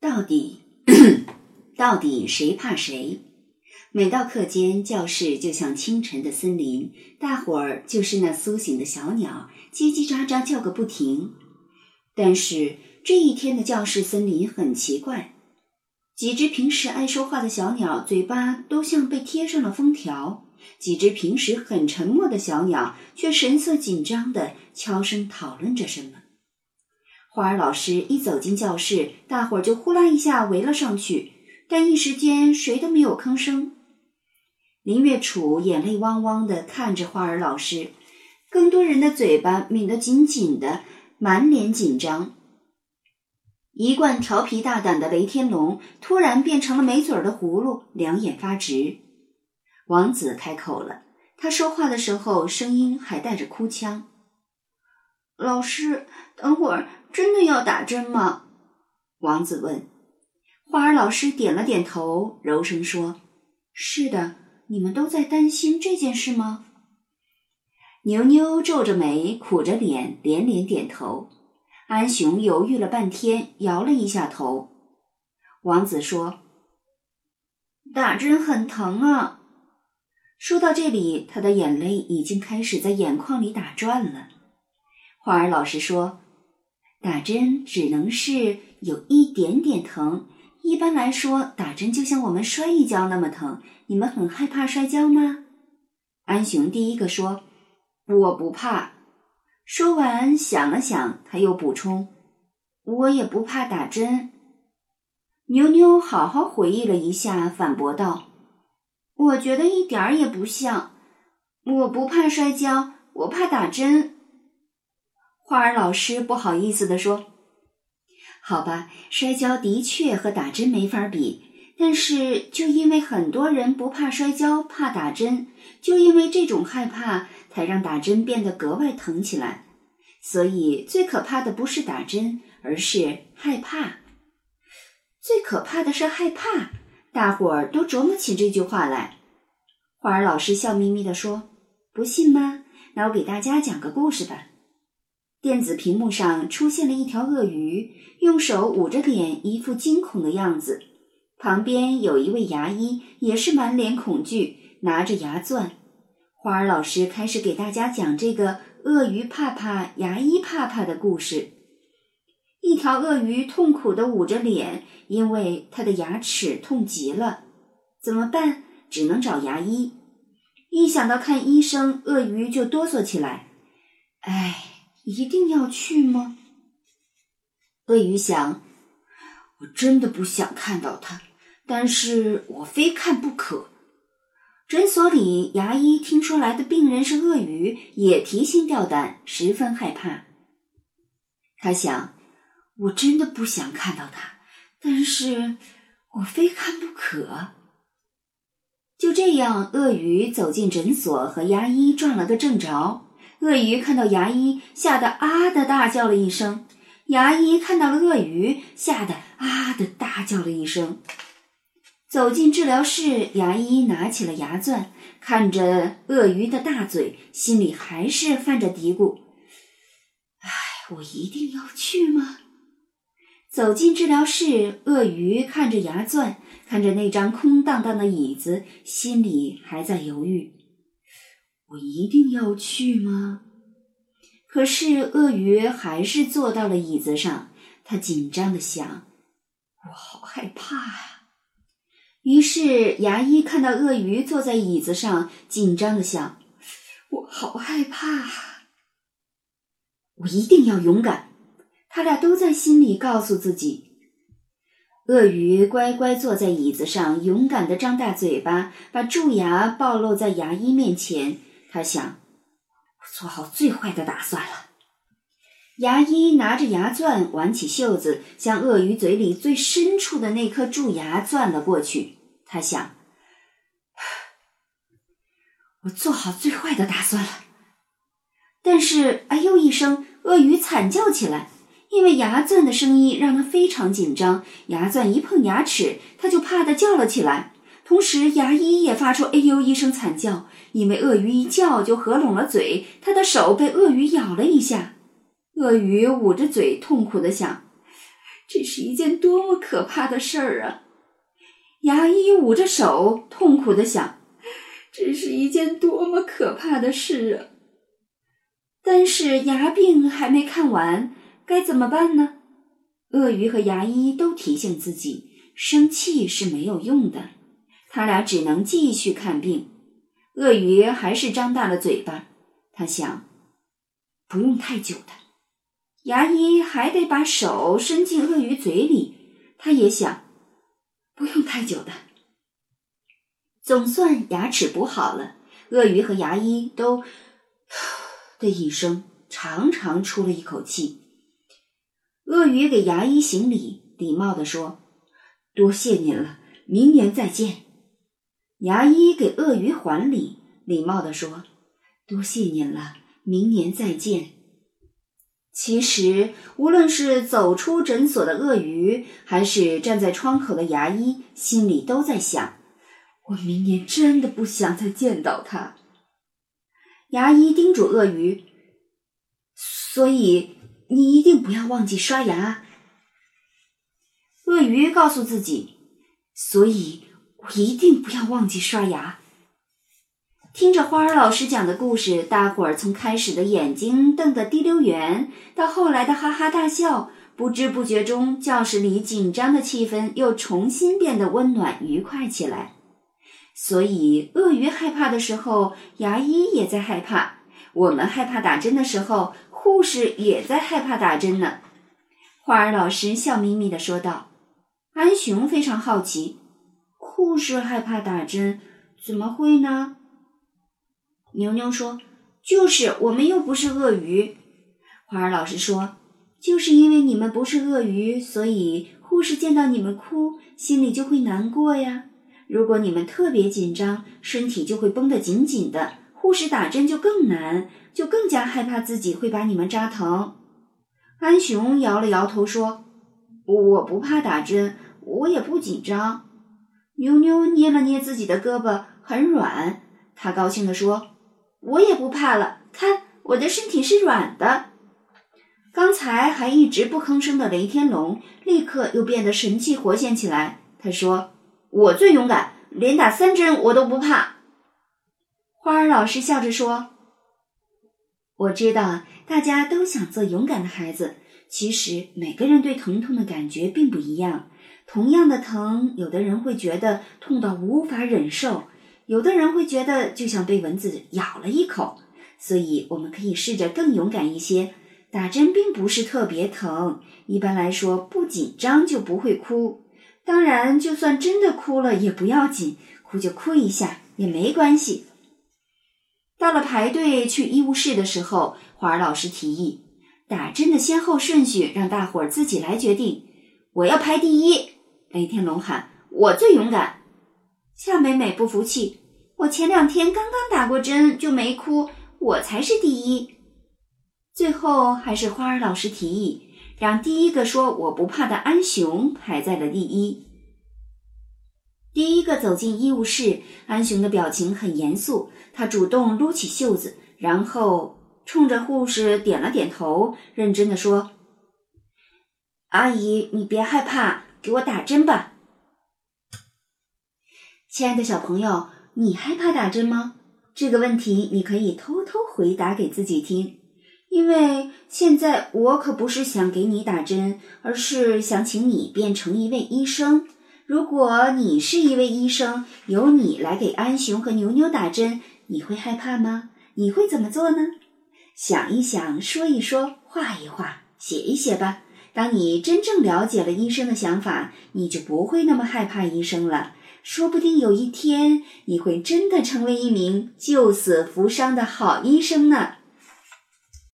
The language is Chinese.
到底，到底谁怕谁？每到课间，教室就像清晨的森林，大伙儿就是那苏醒的小鸟，叽叽喳喳叫个不停。但是这一天的教室森林很奇怪，几只平时爱说话的小鸟嘴巴都像被贴上了封条，几只平时很沉默的小鸟却神色紧张地悄声讨论着什么。花儿老师一走进教室，大伙儿就呼啦一下围了上去，但一时间谁都没有吭声。林月楚眼泪汪汪的看着花儿老师，更多人的嘴巴抿得紧紧的，满脸紧张。一贯调皮大胆的雷天龙突然变成了没嘴儿的葫芦，两眼发直。王子开口了，他说话的时候声音还带着哭腔：“老师，等会儿。”真的要打针吗？王子问。花儿老师点了点头，柔声说：“是的。你们都在担心这件事吗？”牛牛皱着眉，苦着脸，连连点头。安雄犹豫了半天，摇了一下头。王子说：“打针很疼啊。”说到这里，他的眼泪已经开始在眼眶里打转了。花儿老师说。打针只能是有一点点疼，一般来说，打针就像我们摔一跤那么疼。你们很害怕摔跤吗？安雄第一个说：“我不怕。”说完想了想，他又补充：“我也不怕打针。”牛牛好好回忆了一下，反驳道：“我觉得一点儿也不像。我不怕摔跤，我怕打针。”花儿老师不好意思地说：“好吧，摔跤的确和打针没法比，但是就因为很多人不怕摔跤，怕打针，就因为这种害怕，才让打针变得格外疼起来。所以最可怕的不是打针，而是害怕。最可怕的是害怕。”大伙儿都琢磨起这句话来。花儿老师笑眯眯地说：“不信吗？那我给大家讲个故事吧。”电子屏幕上出现了一条鳄鱼，用手捂着脸，一副惊恐的样子。旁边有一位牙医，也是满脸恐惧，拿着牙钻。花儿老师开始给大家讲这个鳄鱼怕怕、牙医怕怕的故事。一条鳄鱼痛苦地捂着脸，因为它的牙齿痛极了。怎么办？只能找牙医。一想到看医生，鳄鱼就哆嗦起来。唉。一定要去吗？鳄鱼想，我真的不想看到他，但是我非看不可。诊所里，牙医听说来的病人是鳄鱼，也提心吊胆，十分害怕。他想，我真的不想看到他，但是我非看不可。就这样，鳄鱼走进诊所，和牙医撞了个正着。鳄鱼看到牙医，吓得啊的大叫了一声；牙医看到了鳄鱼，吓得啊的大叫了一声。走进治疗室，牙医拿起了牙钻，看着鳄鱼的大嘴，心里还是泛着嘀咕：“唉，我一定要去吗？”走进治疗室，鳄鱼看着牙钻，看着那张空荡荡的椅子，心里还在犹豫。我一定要去吗？可是鳄鱼还是坐到了椅子上，他紧张的想：“我好害怕呀。”于是牙医看到鳄鱼坐在椅子上，紧张的想：“我好害怕。”我一定要勇敢。他俩都在心里告诉自己。鳄鱼乖乖坐在椅子上，勇敢的张大嘴巴，把蛀牙暴露在牙医面前。他想，我做好最坏的打算了。牙医拿着牙钻，挽起袖子，向鳄鱼嘴里最深处的那颗蛀牙钻了过去。他想，我做好最坏的打算了。但是，哎呦一声，鳄鱼惨叫起来，因为牙钻的声音让他非常紧张。牙钻一碰牙齿，他就怕的叫了起来。同时，牙医也发出“哎呦”一声惨叫，因为鳄鱼一叫就合拢了嘴，他的手被鳄鱼咬了一下。鳄鱼捂着嘴，痛苦的想：“这是一件多么可怕的事儿啊！牙医捂着手，痛苦的想：“这是一件多么可怕的事啊！”但是牙病还没看完，该怎么办呢？鳄鱼和牙医都提醒自己，生气是没有用的，他俩只能继续看病。鳄鱼还是张大了嘴巴，他想：“不用太久的。”牙医还得把手伸进鳄鱼嘴里，他也想，不用太久的。总算牙齿补好了，鳄鱼和牙医都的一声长长出了一口气。鳄鱼给牙医行礼，礼貌地说：“多谢您了，明年再见。”牙医给鳄鱼还礼，礼貌地说：“多谢您了，明年再见。”其实，无论是走出诊所的鳄鱼，还是站在窗口的牙医，心里都在想：我明年真的不想再见到他。牙医叮嘱鳄鱼：“所以你一定不要忘记刷牙。”鳄鱼告诉自己：“所以我一定不要忘记刷牙。”听着花儿老师讲的故事，大伙儿从开始的眼睛瞪得滴溜圆，到后来的哈哈大笑，不知不觉中，教室里紧张的气氛又重新变得温暖愉快起来。所以，鳄鱼害怕的时候，牙医也在害怕；我们害怕打针的时候，护士也在害怕打针呢。花儿老师笑眯眯地说道。安熊非常好奇：护士害怕打针，怎么会呢？牛牛说：“就是我们又不是鳄鱼。”花儿老师说：“就是因为你们不是鳄鱼，所以护士见到你们哭，心里就会难过呀。如果你们特别紧张，身体就会绷得紧紧的，护士打针就更难，就更加害怕自己会把你们扎疼。”安熊摇了摇头说：“我不怕打针，我也不紧张。”妞妞捏了捏自己的胳膊，很软，她高兴地说。我也不怕了，看我的身体是软的。刚才还一直不吭声的雷天龙，立刻又变得神气活现起来。他说：“我最勇敢，连打三针我都不怕。”花儿老师笑着说：“我知道大家都想做勇敢的孩子，其实每个人对疼痛的感觉并不一样。同样的疼，有的人会觉得痛到无法忍受。”有的人会觉得就像被蚊子咬了一口，所以我们可以试着更勇敢一些。打针并不是特别疼，一般来说不紧张就不会哭。当然，就算真的哭了也不要紧，哭就哭一下也没关系。到了排队去医务室的时候，花儿老师提议打针的先后顺序让大伙儿自己来决定。我要排第一，雷天龙喊：“我最勇敢。”夏美美不服气。我前两天刚刚打过针就没哭，我才是第一。最后还是花儿老师提议，让第一个说我不怕的安熊排在了第一。第一个走进医务室，安熊的表情很严肃，他主动撸起袖子，然后冲着护士点了点头，认真的说：“阿姨，你别害怕，给我打针吧。”亲爱的小朋友。你害怕打针吗？这个问题你可以偷偷回答给自己听，因为现在我可不是想给你打针，而是想请你变成一位医生。如果你是一位医生，由你来给安熊和牛牛打针，你会害怕吗？你会怎么做呢？想一想，说一说，画一画，写一写吧。当你真正了解了医生的想法，你就不会那么害怕医生了。说不定有一天，你会真的成为一名救死扶伤的好医生呢。